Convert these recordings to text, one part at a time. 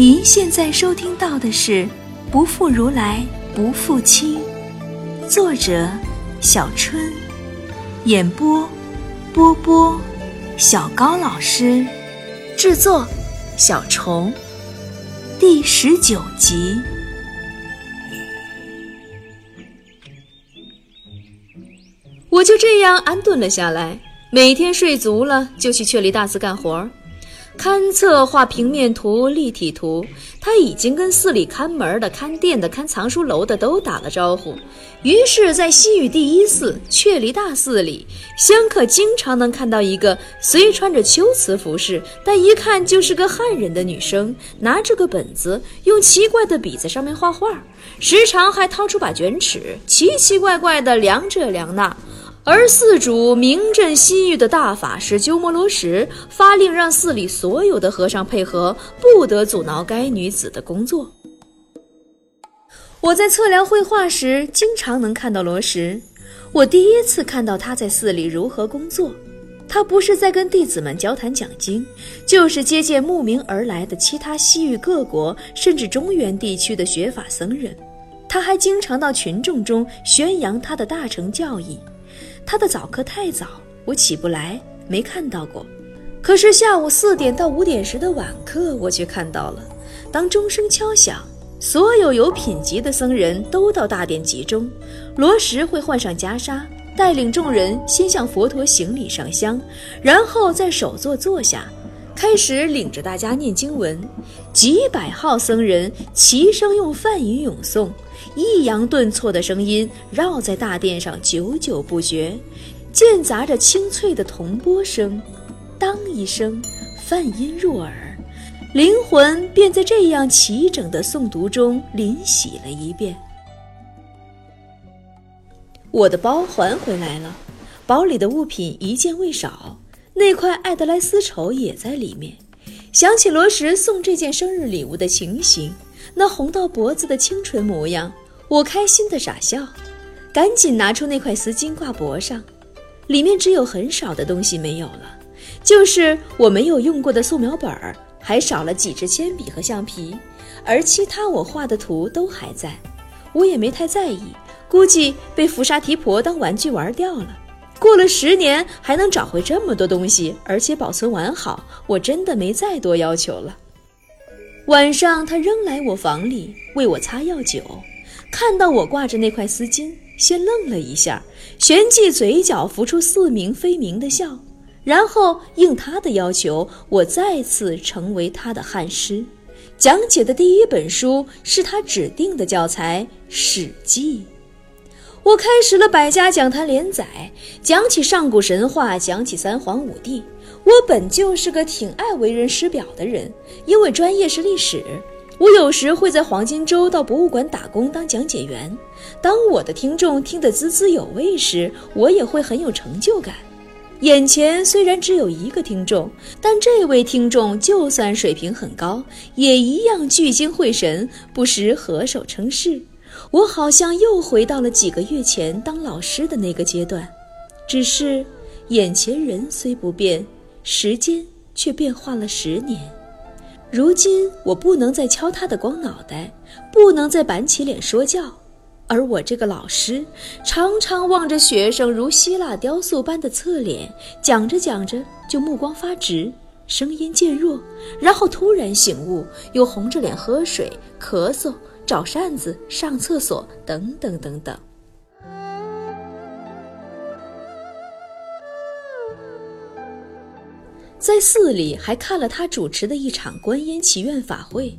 您现在收听到的是《不负如来不负卿》，作者小春，演播波波、小高老师，制作小虫，第十九集。我就这样安顿了下来，每天睡足了就去雀离大寺干活儿。勘测、画平面图、立体图，他已经跟寺里看门的、看店的、看藏书楼的都打了招呼。于是，在西域第一寺却离大寺里，香客经常能看到一个虽穿着秋瓷服饰，但一看就是个汉人的女生，拿着个本子，用奇怪的笔在上面画画，时常还掏出把卷尺，奇奇怪怪的量这量那。而寺主名震西域的大法师鸠摩罗什发令，让寺里所有的和尚配合，不得阻挠该女子的工作。我在测量绘画时，经常能看到罗什。我第一次看到他在寺里如何工作，他不是在跟弟子们交谈讲经，就是接见慕名而来的其他西域各国甚至中原地区的学法僧人。他还经常到群众中宣扬他的大乘教义。他的早课太早，我起不来，没看到过。可是下午四点到五点时的晚课，我却看到了。当钟声敲响，所有有品级的僧人都到大殿集中。罗什会换上袈裟，带领众人先向佛陀行礼上香，然后再首座坐下，开始领着大家念经文。几百号僧人齐声用梵语咏诵。抑扬顿挫的声音绕在大殿上，久久不绝，间杂着清脆的铜钵声。当一声，梵音入耳，灵魂便在这样齐整的诵读中临洗了一遍。我的包还回来了，包里的物品一件未少，那块爱德莱丝绸也在里面。想起罗什送这件生日礼物的情形。那红到脖子的清纯模样，我开心的傻笑，赶紧拿出那块丝巾挂脖上。里面只有很少的东西没有了，就是我没有用过的素描本儿，还少了几支铅笔和橡皮，而其他我画的图都还在。我也没太在意，估计被福沙提婆当玩具玩掉了。过了十年还能找回这么多东西，而且保存完好，我真的没再多要求了。晚上，他仍来我房里为我擦药酒，看到我挂着那块丝巾，先愣了一下，旋即嘴角浮出似明非明的笑，然后应他的要求，我再次成为他的汉师，讲解的第一本书是他指定的教材《史记》。我开始了百家讲坛连载，讲起上古神话，讲起三皇五帝。我本就是个挺爱为人师表的人，因为专业是历史。我有时会在黄金周到博物馆打工当讲解员。当我的听众听得津津有味时，我也会很有成就感。眼前虽然只有一个听众，但这位听众就算水平很高，也一样聚精会神，不时合手称是。我好像又回到了几个月前当老师的那个阶段，只是眼前人虽不变，时间却变化了十年。如今我不能再敲他的光脑袋，不能再板起脸说教，而我这个老师常常望着学生如希腊雕塑般的侧脸，讲着讲着就目光发直，声音渐弱，然后突然醒悟，又红着脸喝水、咳嗽。找扇子、上厕所等等等等。在寺里还看了他主持的一场观音祈愿法会。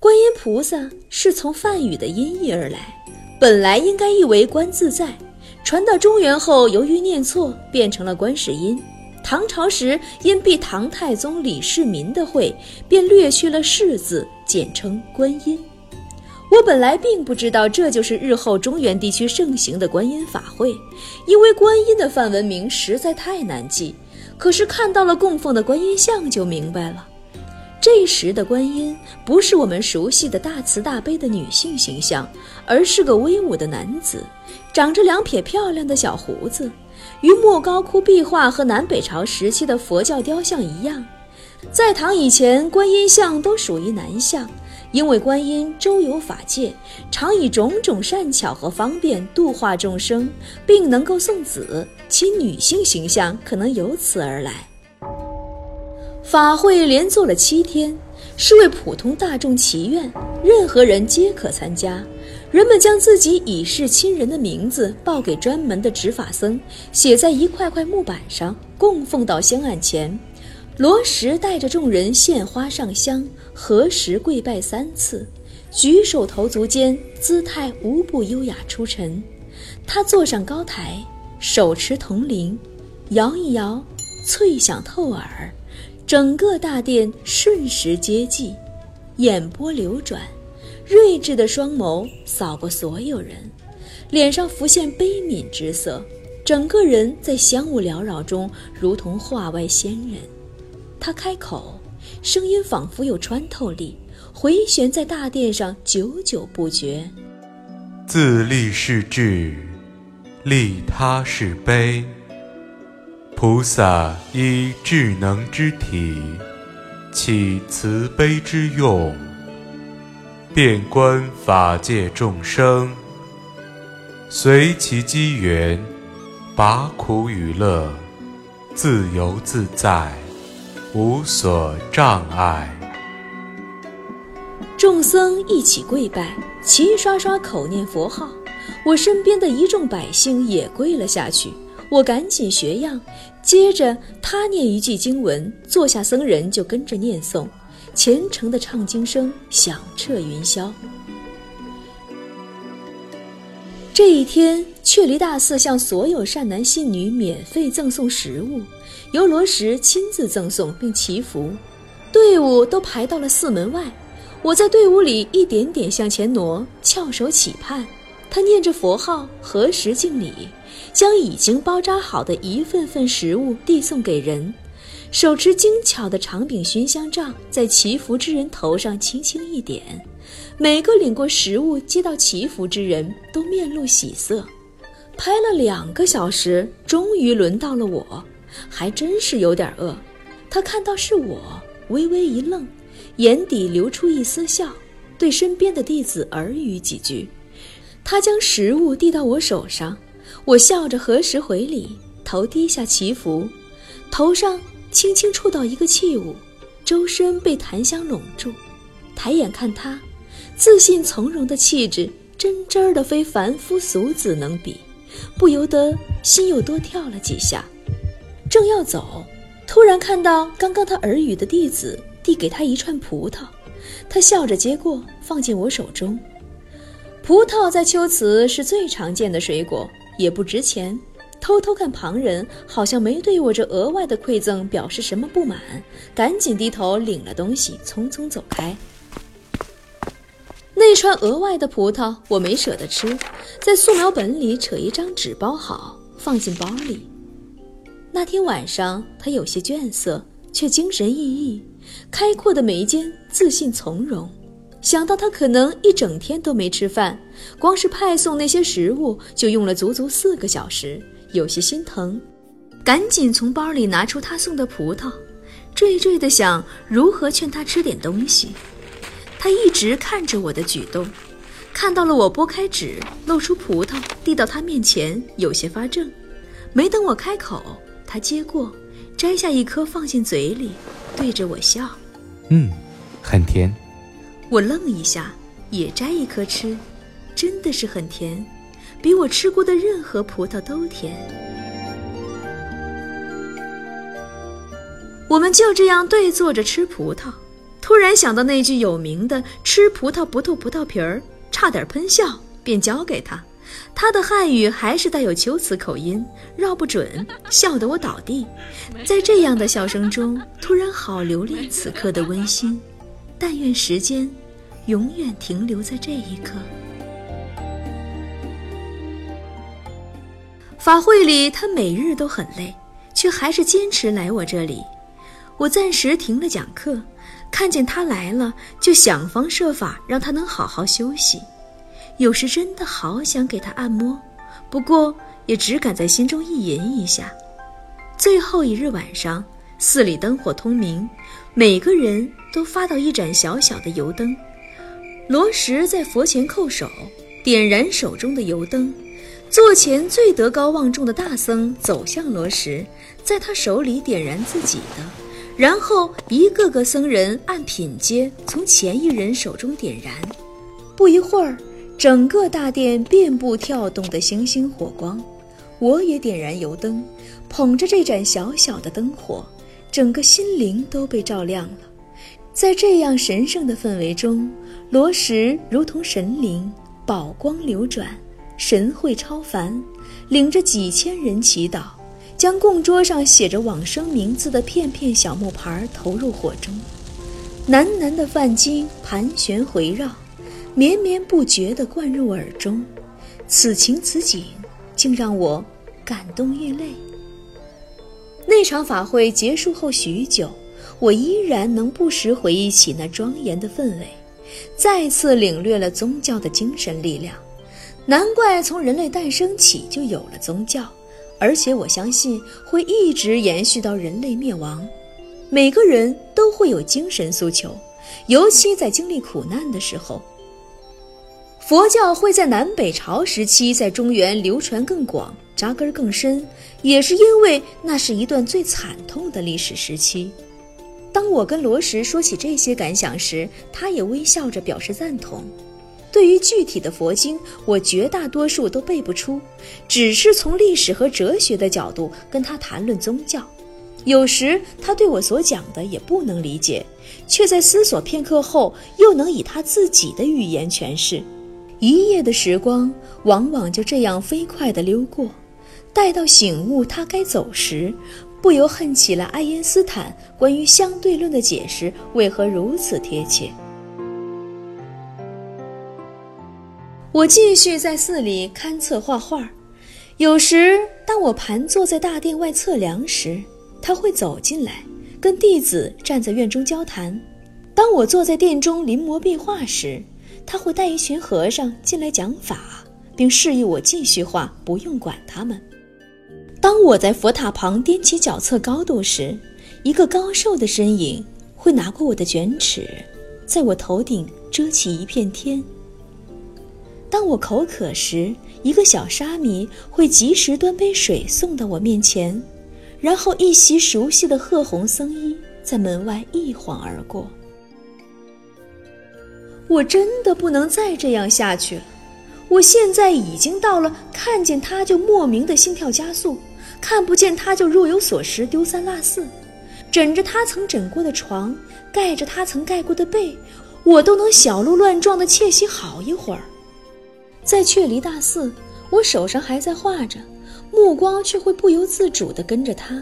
观音菩萨是从梵语的音译而来，本来应该译为观自在，传到中原后，由于念错，变成了观世音。唐朝时因避唐太宗李世民的讳，便略去了“世”字，简称观音。我本来并不知道这就是日后中原地区盛行的观音法会，因为观音的梵文名实在太难记。可是看到了供奉的观音像就明白了，这时的观音不是我们熟悉的大慈大悲的女性形象，而是个威武的男子，长着两撇漂亮的小胡子，与莫高窟壁画和南北朝时期的佛教雕像一样。在唐以前，观音像都属于男像，因为观音周游法界，常以种种善巧和方便度化众生，并能够送子，其女性形象可能由此而来。法会连做了七天，是为普通大众祈愿，任何人皆可参加。人们将自己已逝亲人的名字报给专门的执法僧，写在一块块木板上，供奉到香案前。罗什带着众人献花上香，何时跪拜三次，举手投足间姿态无不优雅出尘。他坐上高台，手持铜铃，摇一摇，脆响透耳，整个大殿瞬时接济，眼波流转，睿智的双眸扫过所有人，脸上浮现悲悯之色，整个人在香雾缭绕中如同画外仙人。他开口，声音仿佛有穿透力，回旋在大殿上，久久不绝。自立是智，利他是悲。菩萨依智能之体，起慈悲之用，遍观法界众生，随其机缘，拔苦与乐，自由自在。无所障碍。众僧一起跪拜，齐刷刷口念佛号。我身边的一众百姓也跪了下去，我赶紧学样。接着他念一句经文，坐下僧人就跟着念诵，虔诚的唱经声响彻云霄。这一天，雀离大寺向所有善男信女免费赠送食物。由罗什亲自赠送并祈福，队伍都排到了寺门外。我在队伍里一点点向前挪，翘首企盼。他念着佛号，合十敬礼，将已经包扎好的一份份食物递送给人，手持精巧的长柄熏香杖，在祈福之人头上轻轻一点。每个领过食物接到祈福之人都面露喜色。拍了两个小时，终于轮到了我。还真是有点饿，他看到是我，微微一愣，眼底流出一丝笑，对身边的弟子耳语几句。他将食物递到我手上，我笑着合十回礼，头低下祈福，头上轻轻触到一个器物，周身被檀香笼住。抬眼看他，自信从容的气质，真真儿的非凡夫俗子能比，不由得心又多跳了几下。正要走，突然看到刚刚他耳语的弟子递给他一串葡萄，他笑着接过，放进我手中。葡萄在秋瓷是最常见的水果，也不值钱。偷偷看旁人，好像没对我这额外的馈赠表示什么不满，赶紧低头领了东西，匆匆走开。那串额外的葡萄我没舍得吃，在素描本里扯一张纸包好，放进包里。那天晚上，他有些倦色，却精神奕奕，开阔的眉间自信从容。想到他可能一整天都没吃饭，光是派送那些食物就用了足足四个小时，有些心疼，赶紧从包里拿出他送的葡萄，惴惴地想如何劝他吃点东西。他一直看着我的举动，看到了我拨开纸，露出葡萄递到他面前，有些发怔，没等我开口。他接过，摘下一颗放进嘴里，对着我笑：“嗯，很甜。”我愣一下，也摘一颗吃，真的是很甜，比我吃过的任何葡萄都甜。我们就这样对坐着吃葡萄，突然想到那句有名的“吃葡萄不吐葡萄皮儿”，差点喷笑，便交给他。他的汉语还是带有秋词口音，绕不准，笑得我倒地。在这样的笑声中，突然好留恋此刻的温馨。但愿时间永远停留在这一刻。法会里，他每日都很累，却还是坚持来我这里。我暂时停了讲课，看见他来了，就想方设法让他能好好休息。有时真的好想给他按摩，不过也只敢在心中意淫一下。最后一日晚上，寺里灯火通明，每个人都发到一盏小小的油灯。罗什在佛前叩首，点燃手中的油灯。座前最德高望重的大僧走向罗什，在他手里点燃自己的，然后一个个僧人按品阶从前一人手中点燃。不一会儿，整个大殿遍布跳动的星星火光。我也点燃油灯，捧着这盏小小的灯火，整个心灵都被照亮了。在这样神圣的氛围中，罗什如同神灵，宝光流转。神会超凡，领着几千人祈祷，将供桌上写着往生名字的片片小木牌投入火中。喃喃的梵经盘旋回绕，绵绵不绝地灌入耳中。此情此景，竟让我感动欲泪。那场法会结束后许久，我依然能不时回忆起那庄严的氛围，再次领略了宗教的精神力量。难怪从人类诞生起就有了宗教，而且我相信会一直延续到人类灭亡。每个人都会有精神诉求，尤其在经历苦难的时候。佛教会在南北朝时期在中原流传更广、扎根更深，也是因为那是一段最惨痛的历史时期。当我跟罗什说起这些感想时，他也微笑着表示赞同。对于具体的佛经，我绝大多数都背不出，只是从历史和哲学的角度跟他谈论宗教。有时他对我所讲的也不能理解，却在思索片刻后又能以他自己的语言诠释。一夜的时光往往就这样飞快地溜过，待到醒悟他该走时，不由恨起了爱因斯坦关于相对论的解释为何如此贴切。我继续在寺里勘测画画，有时当我盘坐在大殿外测量时，他会走进来，跟弟子站在院中交谈；当我坐在殿中临摹壁画时，他会带一群和尚进来讲法，并示意我继续画，不用管他们。当我在佛塔旁踮起脚测高度时，一个高瘦的身影会拿过我的卷尺，在我头顶遮起一片天。当我口渴时，一个小沙弥会及时端杯水送到我面前，然后一袭熟悉的褐红僧衣在门外一晃而过。我真的不能再这样下去了。我现在已经到了看见他就莫名的心跳加速，看不见他就若有所失丢三落四，枕着他曾枕过的床，盖着他曾盖过的被，我都能小鹿乱撞的窃喜好一会儿。在雀离大寺，我手上还在画着，目光却会不由自主地跟着他，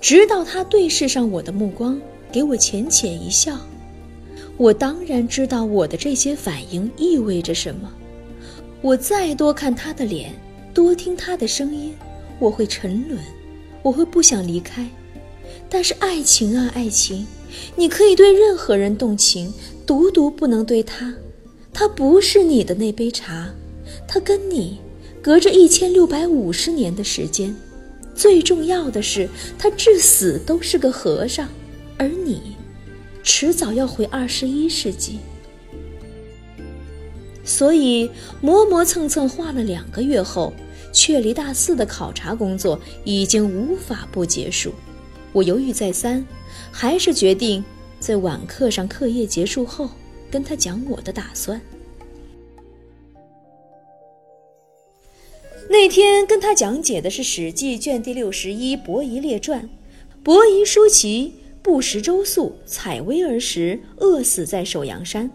直到他对视上我的目光，给我浅浅一笑。我当然知道我的这些反应意味着什么。我再多看他的脸，多听他的声音，我会沉沦，我会不想离开。但是爱情啊，爱情，你可以对任何人动情，独独不能对他。他不是你的那杯茶。他跟你隔着一千六百五十年的时间，最重要的是，他至死都是个和尚，而你，迟早要回二十一世纪。所以磨磨蹭蹭画了两个月后，雀离大寺的考察工作已经无法不结束。我犹豫再三，还是决定在晚课上课业结束后，跟他讲我的打算。那天跟他讲解的是《史记》卷第六十一《伯夷列传》，伯夷叔齐不食周粟，采薇而食，饿死在首阳山。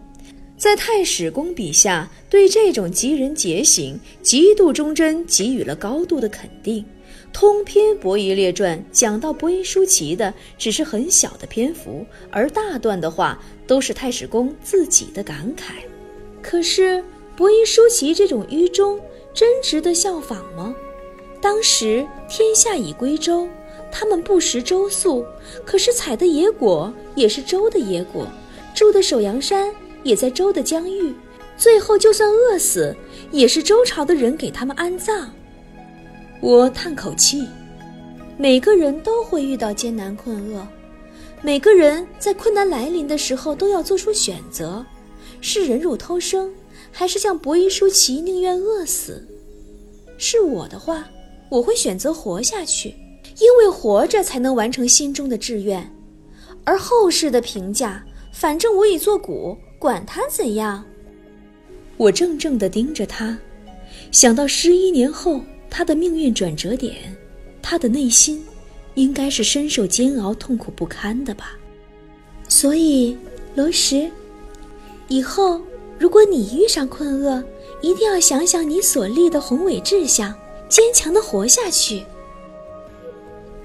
在太史公笔下，对这种吉人节行、极度忠贞给予了高度的肯定。通篇《伯夷列传》讲到伯夷叔齐的只是很小的篇幅，而大段的话都是太史公自己的感慨。可是伯夷叔齐这种愚忠。真值得效仿吗？当时天下已归周，他们不食周粟，可是采的野果也是周的野果，住的首阳山也在周的疆域，最后就算饿死，也是周朝的人给他们安葬。我叹口气，每个人都会遇到艰难困厄，每个人在困难来临的时候都要做出选择：是忍辱偷生，还是像伯夷叔齐宁愿饿死？是我的话，我会选择活下去，因为活着才能完成心中的志愿。而后世的评价，反正我已作古，管他怎样。我怔怔地盯着他，想到十一年后他的命运转折点，他的内心。应该是深受煎熬、痛苦不堪的吧。所以，罗什，以后如果你遇上困厄，一定要想想你所立的宏伟志向，坚强的活下去。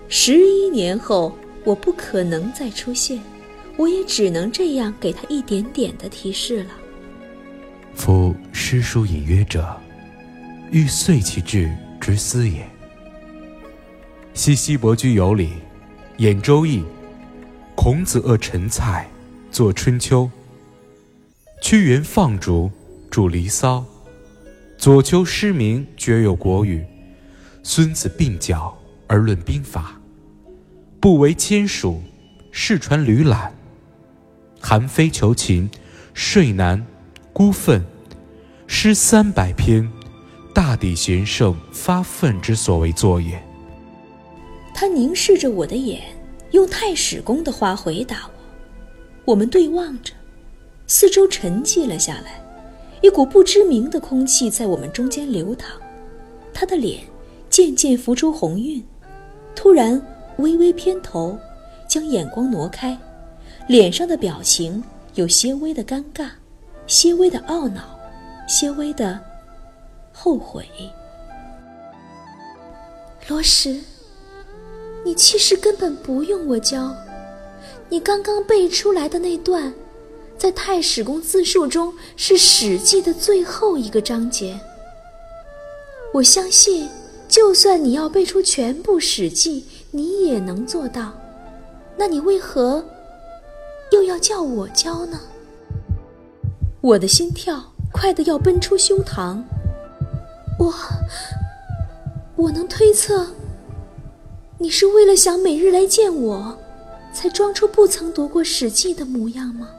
十一年后，我不可能再出现，我也只能这样给他一点点的提示了。夫诗书隐约者，欲遂其志之思也。西西伯居有礼，演《周易》；孔子恶陈蔡，作《春秋》；屈原放逐，著《离骚》；左丘失明，绝有国语；孙子并脚而论兵法；不为迁蜀，世传吕览；韩非求秦，睡难，孤愤，诗三百篇，大抵贤圣发愤之所为作也。他凝视着我的眼，用太史公的话回答我。我们对望着，四周沉寂了下来，一股不知名的空气在我们中间流淌。他的脸渐渐浮出红晕，突然微微偏头，将眼光挪开，脸上的表情有些微的尴尬，些微的懊恼，些微的后悔。罗什。你其实根本不用我教，你刚刚背出来的那段，在太史公自述中是《史记》的最后一个章节。我相信，就算你要背出全部《史记》，你也能做到。那你为何又要叫我教呢？我的心跳快得要奔出胸膛。我，我能推测。你是为了想每日来见我，才装出不曾读过《史记》的模样吗？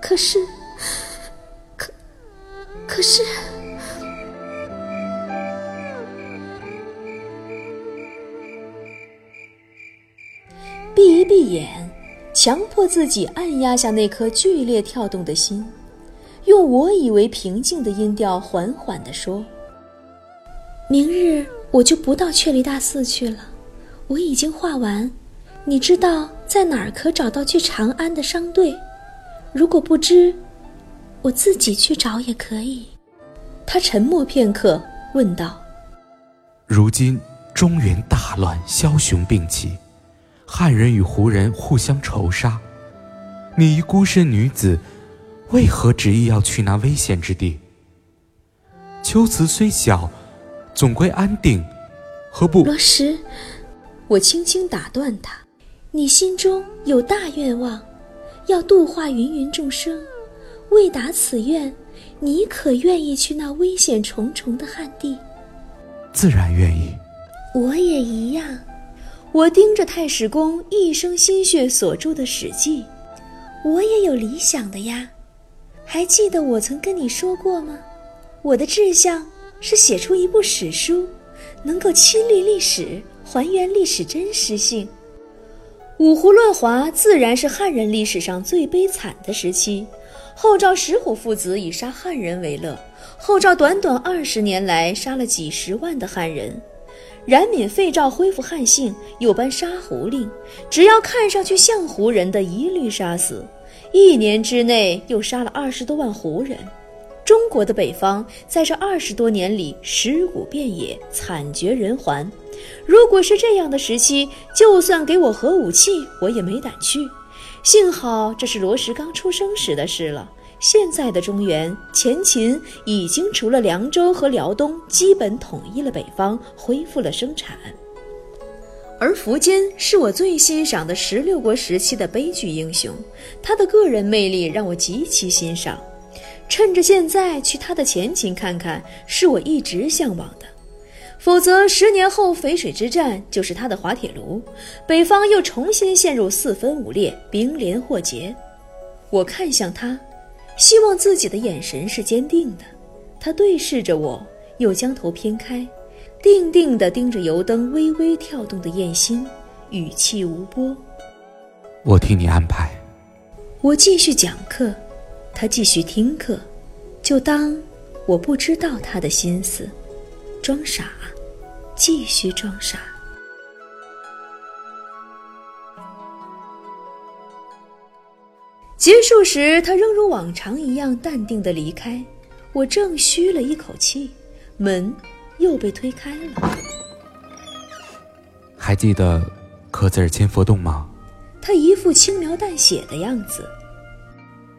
可是，可，可是，闭一闭眼，强迫自己按压下那颗剧烈跳动的心，用我以为平静的音调缓缓地说：“明日我就不到雀离大寺去了。”我已经画完，你知道在哪儿可找到去长安的商队？如果不知，我自己去找也可以。他沉默片刻，问道：“如今中原大乱，枭雄并起，汉人与胡人互相仇杀，你一孤身女子，为何执意要去那危险之地？秋瓷虽小，总归安定，何不？”罗什。我轻轻打断他：“你心中有大愿望，要度化芸芸众生。为达此愿，你可愿意去那危险重重的旱地？”“自然愿意。”“我也一样。”我盯着太史公一生心血所著的《史记》，我也有理想的呀。还记得我曾跟你说过吗？我的志向是写出一部史书，能够亲历历史。还原历史真实性，五胡乱华自然是汉人历史上最悲惨的时期。后赵石虎父子以杀汉人为乐，后赵短短二十年来杀了几十万的汉人。冉闵废赵恢复汉姓，又颁杀胡令，只要看上去像胡人的，一律杀死。一年之内又杀了二十多万胡人。中国的北方在这二十多年里尸骨遍野，惨绝人寰。如果是这样的时期，就算给我核武器，我也没胆去。幸好这是罗石刚出生时的事了。现在的中原，前秦已经除了凉州和辽东，基本统一了北方，恢复了生产。而苻坚是我最欣赏的十六国时期的悲剧英雄，他的个人魅力让我极其欣赏。趁着现在去他的前秦看看，是我一直向往的。否则十年后淝水之战就是他的滑铁卢，北方又重新陷入四分五裂、兵连祸结。我看向他，希望自己的眼神是坚定的。他对视着我，又将头偏开，定定地盯着油灯微微跳动的焰心，语气无波。我替你安排。我继续讲课，他继续听课，就当我不知道他的心思，装傻，继续装傻。结束时，他仍如往常一样淡定的离开。我正吁了一口气，门又被推开了。还记得刻字儿千佛洞吗？他一副轻描淡写的样子。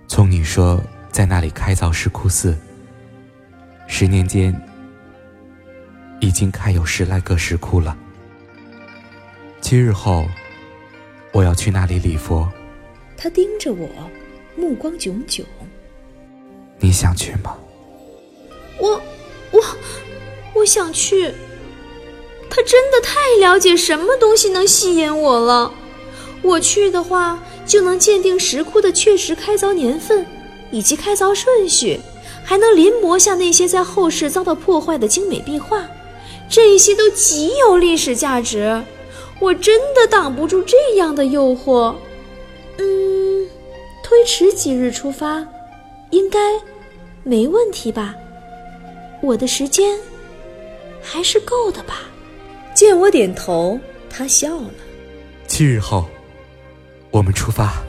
从你说在那里开凿石窟寺，十年间已经开有十来个石窟了。七日后，我要去那里礼佛。他盯着我，目光炯炯。你想去吗？我，我，我想去。他真的太了解什么东西能吸引我了。我去的话，就能鉴定石窟的确实开凿年份，以及开凿顺序，还能临摹下那些在后世遭到破坏的精美壁画，这些都极有历史价值。我真的挡不住这样的诱惑。嗯，推迟几日出发，应该没问题吧？我的时间还是够的吧？见我点头，他笑了。七日后，我们出发。